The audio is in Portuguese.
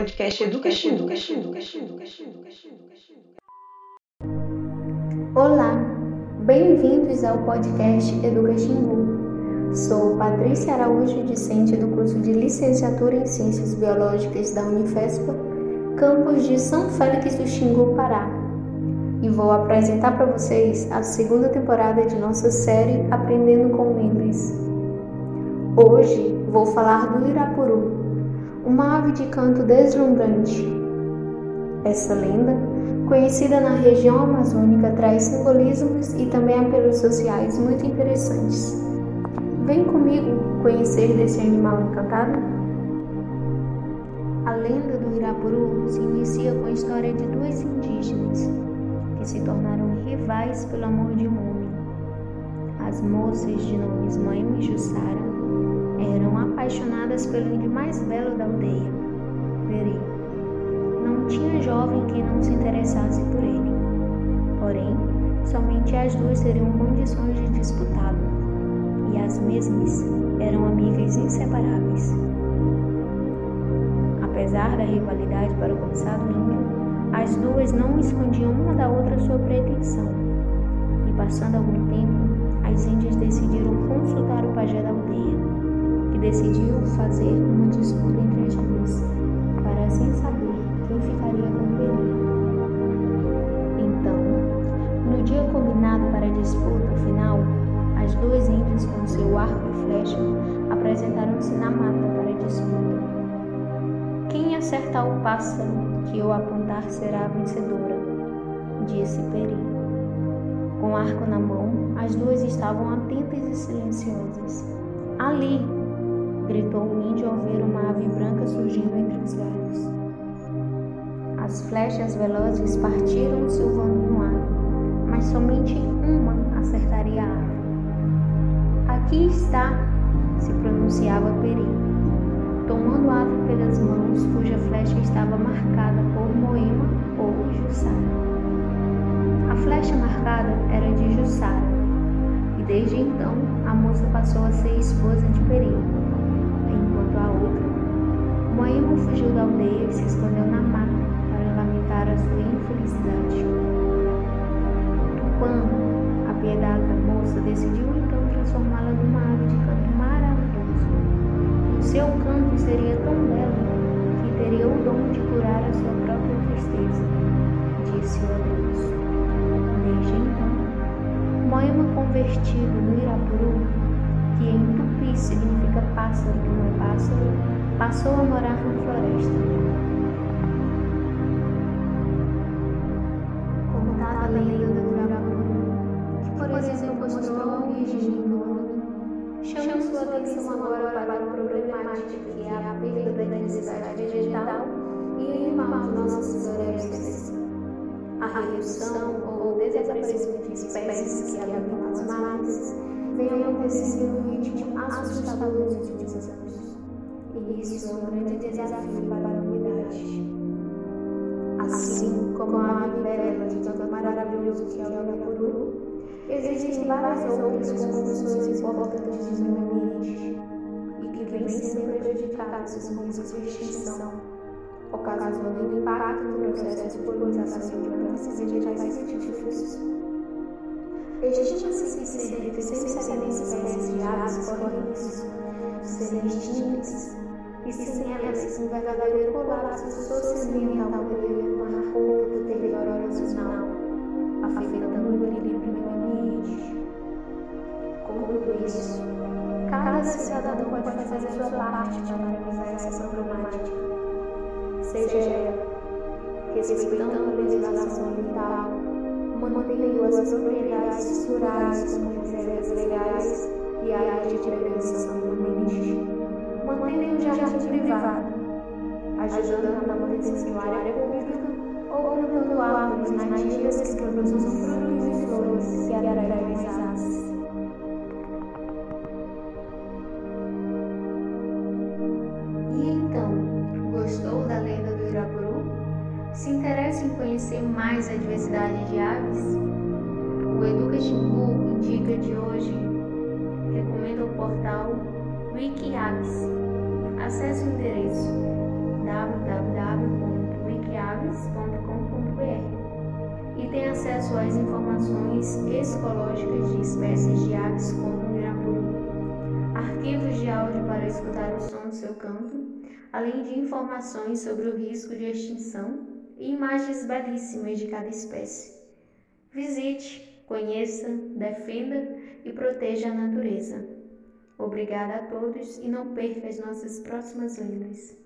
podcast Educa Xingu. Olá, bem-vindos ao podcast Educa Xingu. Sou Patrícia Araújo, discente do curso de Licenciatura em Ciências Biológicas da Unifespa, campus de São Félix do Xingu, Pará. E vou apresentar para vocês a segunda temporada de nossa série Aprendendo com Lendas. Hoje vou falar do Irapuru, uma ave de canto deslumbrante. Essa lenda, conhecida na região amazônica, traz simbolismos e também apelos sociais muito interessantes. Vem comigo conhecer desse animal encantado? A lenda do Irapuru se inicia com a história de duas indígenas que se tornaram rivais pelo amor de um homem. As moças de nomes Moema e Jussara eram apaixonadas pelo índio mais belo da aldeia, Peri. Não tinha jovem que não se interessasse por ele. Porém, somente as duas teriam condições de disputá-lo, e as mesmas eram amigas inseparáveis. Apesar da rivalidade para o cobiçado índio, as duas não escondiam uma da outra sua pretensão. E passando algum tempo, as índias decidiram consultar o pajé da aldeia decidiu fazer uma disputa entre as duas, para assim saber quem ficaria com o perigo. Então, no dia combinado para a disputa final, as duas índias com seu arco e flecha apresentaram-se na mata para a disputa. Quem acertar o pássaro que eu apontar será a vencedora, disse Peri. Com o arco na mão, as duas estavam atentas e silenciosas. Ali, gritou o índio ao ver uma ave branca surgindo entre os galhos. As flechas velozes partiram silvando no ar, mas somente uma acertaria a ave. Aqui está, se pronunciava Peri, tomando a ave pelas mãos, cuja flecha estava marcada por Moema ou Jussara. A flecha marcada era de Jussara, e desde então a moça passou a ser esposa de Peri Moemo fugiu da aldeia e se escondeu na mata para lamentar a sua infelicidade. Tupã, apiedada moça, decidiu então transformá-la numa ave de canto maravilhoso. O seu canto seria tão belo que teria o dom de curar a sua própria tristeza, disse o Deus. Desde então, Moema convertido no Irapuru, que em tupi significa pássaro passou a morar na floresta. Contada a lenda do Uraburu, que por exemplo mostrou a origem do homem, chama sua atenção agora para a problemática que é a perda da diversidade vegetal e animal de nossas florestas. A redução ou desaparecimento de espécies que habitam nas matas vem acontecendo em um ritmo assustador nos últimos anos. Isso é um grande desafio para a humanidade. Assim como a bela de tanto maravilhoso que é o Urapuru, existem várias outras condições importantes no ambiente e que vêm sendo prejudicadas com de extinção, ocasionando impacto no processo de polinização de plantas vegetais científicos. Estima-se que cerca de 170 espécies de aves correm risco de serem extintas sem elas um verdadeiro colapso socioambiental poderia tomar conta do território nacional, afetando o equilíbrio do ambiente. Com tudo isso, cada cidadão pode fazer a sua parte para minimizar essa problemática, seja ela respeitando a legislação ambiental, mantendo as propriedades rurais como reservas legais e áreas de prevenção ajudando na manutenção da área pública ou plantando árvores nativas que produzam frutos e flores que atraem as aves. E então, gostou da lenda do Irapuru? Se interessa em conhecer mais a diversidade de aves? O Educa Xingu Indica de hoje recomenda o portal Wikiaves Acesse o endereço www.wikiaves.com.br e tem acesso às informações escológicas de espécies de aves como o irapuru, arquivos de áudio para escutar o som do seu canto, além de informações sobre o risco de extinção e imagens belíssimas de cada espécie. Visite, conheça, defenda e proteja a natureza. Obrigada a todos e não perca as nossas próximas lendas.